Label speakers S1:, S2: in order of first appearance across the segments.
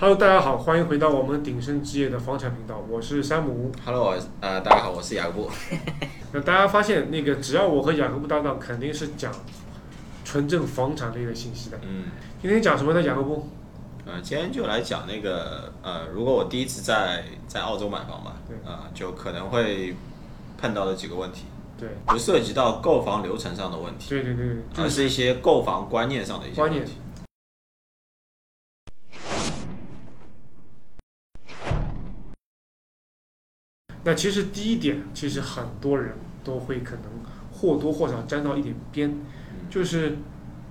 S1: Hello，大家好，欢迎回到我们鼎盛置业的房产频道，我是山姆。
S2: Hello，呃，大家好，我是雅各布。
S1: 那大家发现，那个只要我和雅各布搭档，肯定是讲纯正房产类的信息的。
S2: 嗯，
S1: 今天讲什么呢？雅各布？
S2: 呃，今天就来讲那个，呃，如果我第一次在在澳洲买房嘛，
S1: 对
S2: 呃，就可能会碰到的几个问题，
S1: 对，
S2: 不涉及到购房流程上的问题，
S1: 对对对对，就是
S2: 而是一些购房观念上的一些
S1: 观念
S2: 问题。
S1: 那其实第一点，其实很多人都会可能或多或少沾到一点边，
S2: 嗯
S1: 就是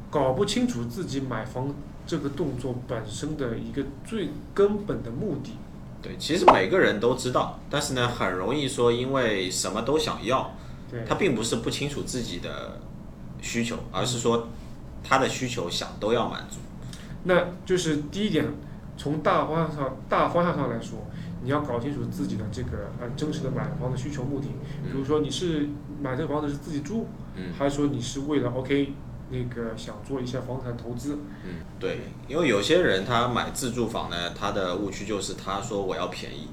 S1: 搞不清楚自己买房这个动作本身的一个最根本的目的。
S2: 对，其实每个人都知道，但是呢，很容易说因为什么都想要，
S1: 对，
S2: 他并不是不清楚自己的需求，而是说他的需求想都要满足。
S1: 那就是第一点，从大方向上大方向上来说，你要搞清楚自己的这个呃真实的买房的需求目的。比如说你是买这个房子是自己住，
S2: 嗯
S1: 还是说你是为了 OK 那个想做一些房产投资？
S2: 嗯，对，因为有些人他买自住房呢，他的误区就是他说我要便宜。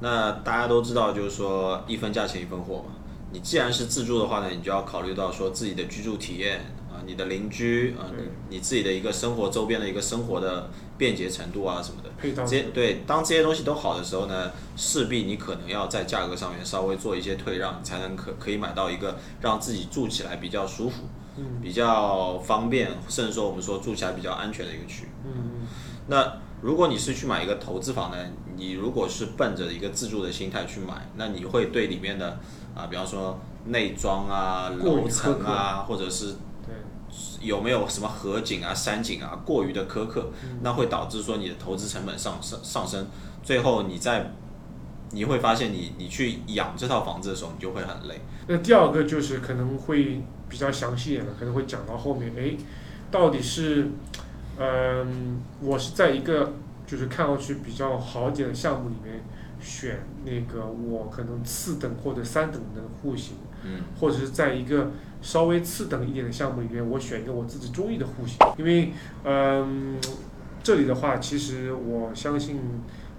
S2: 那大家都知道，就是说一分价钱一分货嘛。你既然是自住的话呢，你就要考虑到说自己的居住体验啊、你的邻居啊、
S1: 对。
S2: 你你自己的一个生活周边的一个生活的便捷程度啊什么的。这些对，当这些东西都好的时候呢，势必你可能要在价格上面稍微做一些退让，你才能可可以买到一个让自己住起来比较舒服、
S1: 嗯。
S2: 比较方便，甚至说我们说住起来比较安全的一个区域。
S1: 嗯
S2: 那如果你是去买一个投资房呢，你如果是奔着一个自住的心态去买，那你会对里面的啊，比方说内装啊、楼层啊，或者是有没有什么河景啊、山景啊，过于的苛刻，
S1: 嗯
S2: 那会导致说你的投资成本上上上升，最后你在你会发现你你去养这套房子的时候，你就会很累。
S1: 那第二个就是可能会比较详细一点的，可能会讲到后面，哎，到底是，嗯、我是在一个就是看上去比较好一点的项目里面选那个我可能次等或者三等的户型，
S2: 嗯
S1: 或者是在一个稍微次等一点的项目里面，我选一个我自己中意的户型，因为，嗯、这里的话，其实我相信，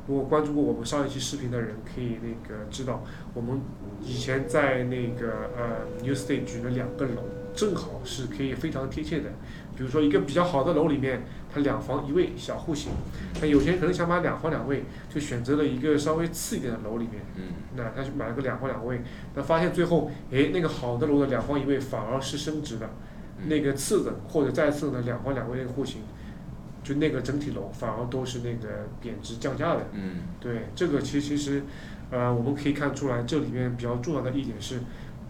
S1: 如果关注过我们上一期视频的人，可以那个知道，我们以前在那个呃 New State 举了两个楼，正好是可以非常贴切的。比如说一个比较好的楼里面，它两房一卫小户型，那有些人可能想买两房两卫，就选择了一个稍微次一点的楼里面。
S2: 嗯
S1: 那他去买了个两房两卫，那发现最后，诶，那个好的楼的两房一卫反而是升值的，
S2: 嗯
S1: 那个次的或者再次的两房两卫那个户型，就那个整体楼反而都是那个贬值降价的。
S2: 嗯
S1: 对，这个其其实，呃，我们可以看出来，这里面比较重要的一点是，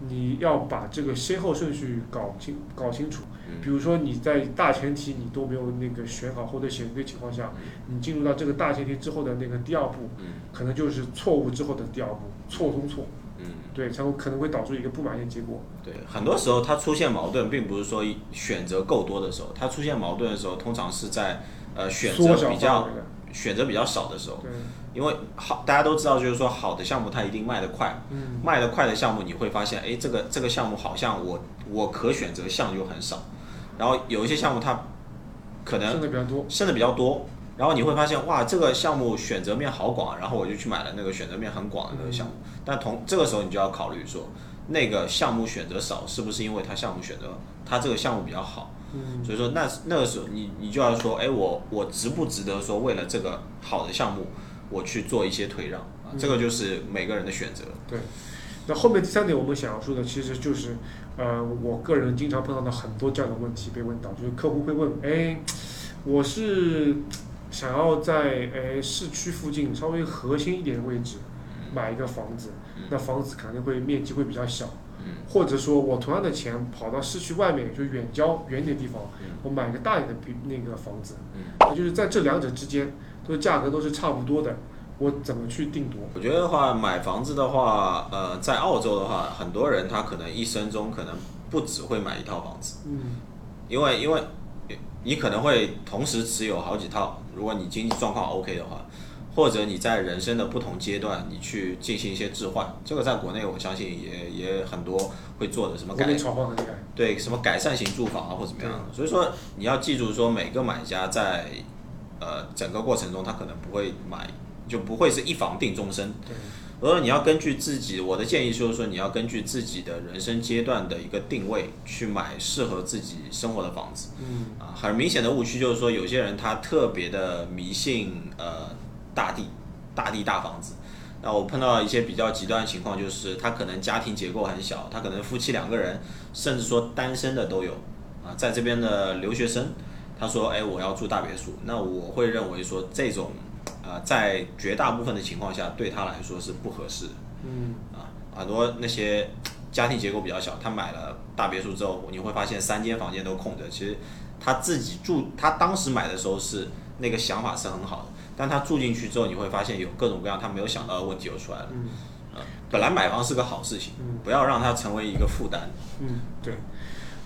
S1: 你要把这个先后顺序搞清搞清楚。比
S2: 嗯
S1: 如说你在大前提你都没有那个选好或者选对情况下，你进入到这个大前提之后的那个第二步，
S2: 嗯
S1: 可能就是错误之后的第二步，错中错。
S2: 嗯，
S1: 对，才会可能会导致一个不满意的结果。
S2: 对，很多时候它出现矛盾，并不是说选择够多的时候，它出现矛盾的时候，通常是在呃选择比较选择比较少的时候。
S1: 对，
S2: 因为好，大家都知道，就是说好的项目它一定卖得快，
S1: 嗯，
S2: 卖得快的项目你会发现，哎，这个这个项目好像我我可选择项就很少，然后有一些项目它可能
S1: 剩的比较多。
S2: 剩的比较多，然后你会发现哇，这个项目选择面好广，然后我就去买了那个选择面很广的那个项目，但同这个时候你就要考虑说，那个项目选择少，是不是因为它项目选择它这个项目比较好？
S1: 嗯，
S2: 所以说那那个时候你你就要说，哎，我我值不值得说为了这个好的项目，我去做一些退让啊？这个就是每个人的选择。
S1: 对。那后面第三点我们想要说的，其实就是，呃，我个人经常碰到的很多这样的问题被问到，就是客户会问，哎，我是想要在哎市区附近稍微核心一点的位置买一个房子，那房子肯定会面积会比较小，
S2: 嗯
S1: 或者说我同样的钱跑到市区外面，就远郊远一点地方，
S2: 嗯。
S1: 我买个大一点的比那个房子，
S2: 嗯。
S1: 也就是在这两者之间，都价格都是差不多的，我怎么去定夺？
S2: 我觉得的话，买房子的话，呃，在澳洲的话，很多人他可能一生中可能不只会买一套房子。
S1: 嗯，
S2: 因为因为你可能会同时持有好几套，如果你经济状况 OK 的话，或者你在人生的不同阶段，你去进行一些置换，这个在国内我相信也也很多会做的，什么改。对什么改善型住房啊或怎么样的。所以说你要记住说每个买家在呃整个过程中他可能不会买，就不会是一房定终身。
S1: 对，
S2: 而说你要根据自己，我的建议就是说，你要根据自己的人生阶段的一个定位去买适合自己生活的房子。
S1: 嗯
S2: 啊，很明显的误区就是说，有些人他特别的迷信呃大地、大地大房子。那我碰到一些比较极端的情况，就是他可能家庭结构很小，他可能夫妻两个人，甚至说单身的都有。啊，在这边的留学生，他说：“哎，我要住大别墅。”那我会认为说，这种啊，在绝大部分的情况下，对他来说是不合适的。
S1: 嗯
S2: 啊，很多那些家庭结构比较小，他买了大别墅之后，你会发现三间房间都空着。其实他自己住，他当时买的时候是那个想法是很好的，但他住进去之后，你会发现有各种各样他没有想到的问题又出来了。
S1: 嗯
S2: 啊，本来买房是个好事情，
S1: 嗯
S2: 不要让它成为一个负担。
S1: 嗯，对。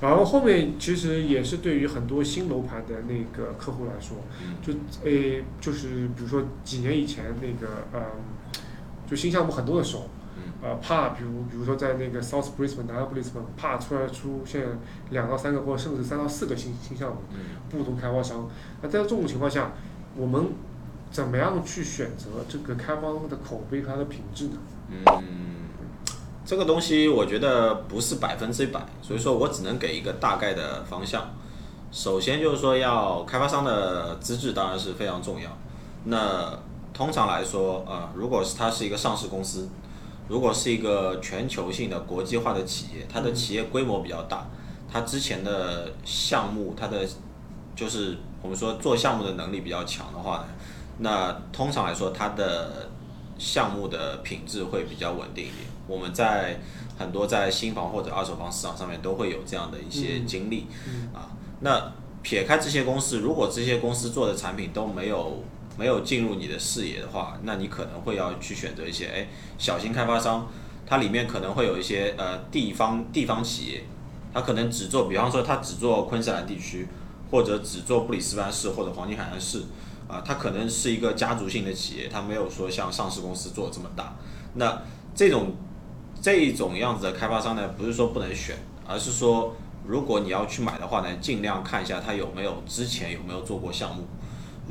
S1: 然后后面其实也是对于很多新楼盘的那个客户来说，
S2: 嗯
S1: 就诶，就是比如说几年以前那个呃，就新项目很多的时候，
S2: 嗯
S1: 呃，怕比如比如说在那个 South Brisbane、南 Brisbane，怕突然出现两到三个或者甚至三到四个新新项目，
S2: 嗯
S1: 不同开发商。那在这种情况下，我们怎么样去选择这个开发商的口碑和它的品质呢？
S2: 嗯，这个东西我觉得不是百分之百，所以说我只能给一个大概的方向。首先就是说，要开发商的资质当然是非常重要。那通常来说，呃，如果是它是一个上市公司，如果是一个全球性的国际化的企业，它的企业规模比较大，它之前的项目，它的就是我们说做项目的能力比较强的话呢，那通常来说它的项目的品质会比较稳定一点。我们在很多在新房或者二手房市场上面都会有这样的一些经历、啊。那撇开这些公司，如果这些公司做的产品都没有没有进入你的视野的话，那你可能会要去选择一些哎小型开发商，它里面可能会有一些呃地方地方企业，它可能只做，比方说它只做昆士兰地区，或者只做布里斯班市或者黄金海岸市，啊，它可能是一个家族性的企业，它没有说像上市公司做这么大。那这种这种样子的开发商呢，不是说不能选，而是说如果你要去买的话呢，尽量看一下他有没有之前有没有做过项目。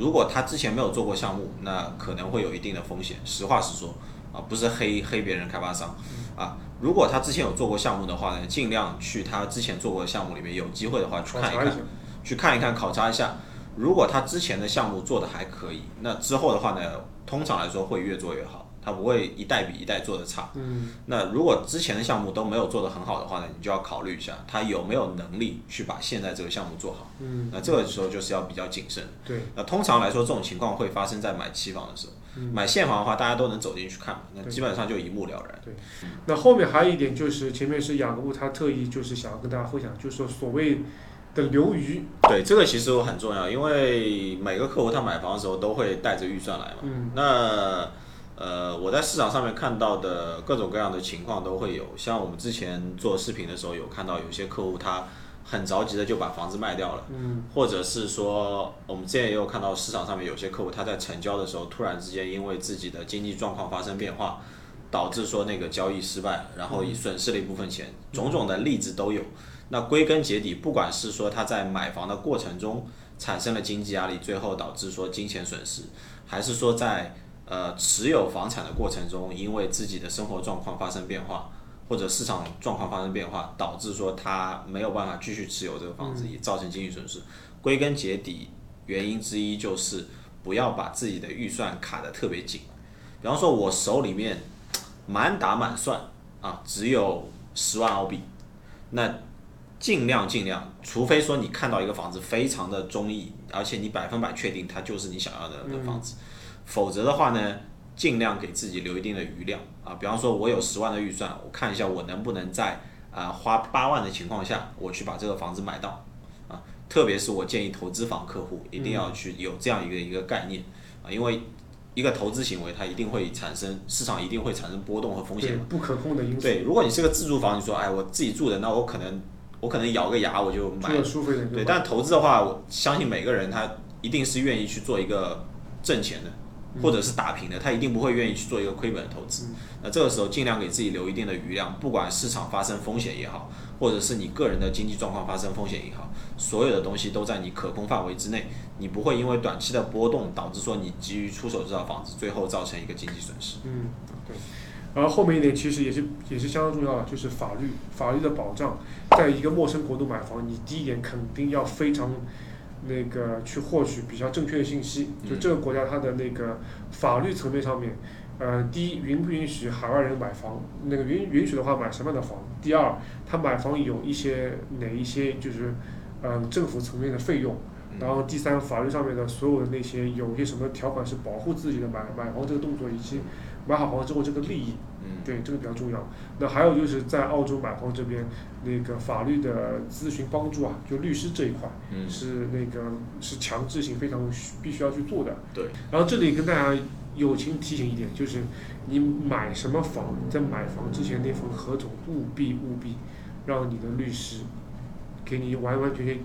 S2: 如果他之前没有做过项目，那可能会有一定的风险。实话实说啊，不是黑黑别人开发商啊。如果他之前有做过项目的话呢，尽量去他之前做过的项目里面，有机会的话去看一看。去看一看，考察一下。如果他之前的项目做的还可以，那之后的话呢，通常来说会越做越好，他不会一代比一代做的差。
S1: 嗯
S2: 那如果之前的项目都没有做得很好的话呢，你就要考虑一下，他有没有能力去把现在这个项目做好。
S1: 嗯，
S2: 那这个时候就是要比较谨慎。
S1: 对，
S2: 那通常来说，这种情况会发生在买期房的时候。买现房的话，大家都能走进去看嘛，那基本上就一目了然。
S1: 对那后面还有一点就是，前面是雅各布他特意就是想要跟大家分享，就是说所谓的留余，
S2: 对，这个其实很重要，因为每个客户他买房的时候都会带着预算来嘛。
S1: 嗯
S2: 那呃，我在市场上面看到的各种各样的情况都会有，像我们之前做视频的时候有看到有些客户他很着急的就把房子卖掉了，
S1: 嗯
S2: 或者是说我们之前也有看到市场上面有些客户他在成交的时候突然之间因为自己的经济状况发生变化，导致说那个交易失败，然后也损失了一部分钱，种种的例子都有。那归根结底，不管是说他在买房的过程中产生了经济压力，最后导致说金钱损失，还是说在呃持有房产的过程中，因为自己的生活状况发生变化，或者市场状况发生变化，导致说他没有办法继续持有这个房子，也造成经济损失。归根结底，原因之一就是不要把自己的预算卡得特别紧。比方说，我手里面满打满算啊，只有十万澳币，那尽量尽量，除非说你看到一个房子非常的中意，而且你百分百确定它就是你想要的的房子，否则的话呢，尽量给自己留一定的余量。啊。比方说，我有十万的预算，我看一下我能不能在啊、花八万的情况下，我去把这个房子买到。啊。特别是我建议投资房客户一定要去有这样一个一个概念。啊，因为一个投资行为它一定会产生市场一定会产生波动和风险
S1: 对，不可控的因素，
S2: 对，如果你是个自住房，你说哎我自己住的，那我可能我可能咬个牙我就买。
S1: 住的舒服一点，
S2: 对，但投资的话，我相信每个人他一定是愿意去做一个挣钱的或者是打平的，他一定不会愿意去做一个亏本的投资。那这个时候尽量给自己留一定的余量，不管市场发生风险也好，或者是你个人的经济状况发生风险也好，所有的东西都在你可控范围之内，你不会因为短期的波动导致说你急于出手这套房子，最后造成一个经济损失。
S1: 嗯，对。然后后面一点其实也是也是相当重要的，就是法律法律的保障，在一个陌生国度买房，你第一点肯定要非常。那个去获取比较正确的信息，就这个国家它的那个法律层面上面，呃，第一允不允许海外人买房？那个允允许的话买什么样的房？第二，他买房有一些哪一些就是嗯政府层面的费用？然后第三，法律上面的所有的那些有些什么条款是保护自己的买买房这个动作以及买好房之后这个利益？对，这个比较重要。那还有就是在澳洲买房这边，那个法律的咨询帮助啊，就律师这一块，是那个是强制性，非常必须要去做的。
S2: 对。
S1: 然后这里跟大家友情提醒一点，就是你买什么房，在买房之前那份合同务必务必让你的律师给你完完全全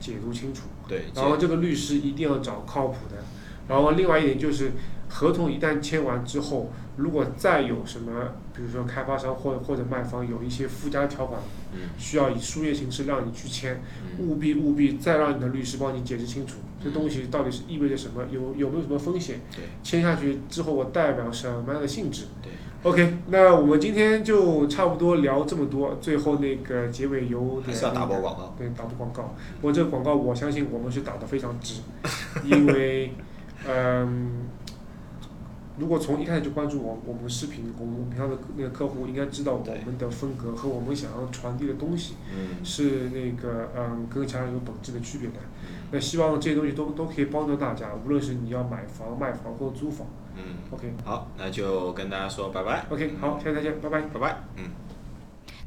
S1: 解读清楚。
S2: 对。
S1: 然后这个律师一定要找靠谱的。然后另外一点就是。合同一旦签完之后，如果再有什么，比如说开发商或或者卖方有一些附加条款，需要以书面形式让你去签，务必务必再让你的律师帮你解释清楚，这东西到底是意味着什么，有有没有什么风险？签下去之后我代表什么样的性质？OK，那我们今天就差不多聊这么多，最后那个结尾有
S2: 还是要打波广告？
S1: 对，打波广告。我这个广告我相信我们是打的非常值，因为，嗯。如果从一开始就关注我我们视频，我们平常的那个客户应该知道我们的风格和我们想要传递的东西，是那个嗯跟其他人有本质的区别的。那希望这些东西都都可以帮助大家，无论是你要买房、卖房或者租房。
S2: 嗯
S1: ，OK，
S2: 好，那就跟大家说拜拜。
S1: OK，好，下次再见，拜拜，
S2: 拜拜，嗯。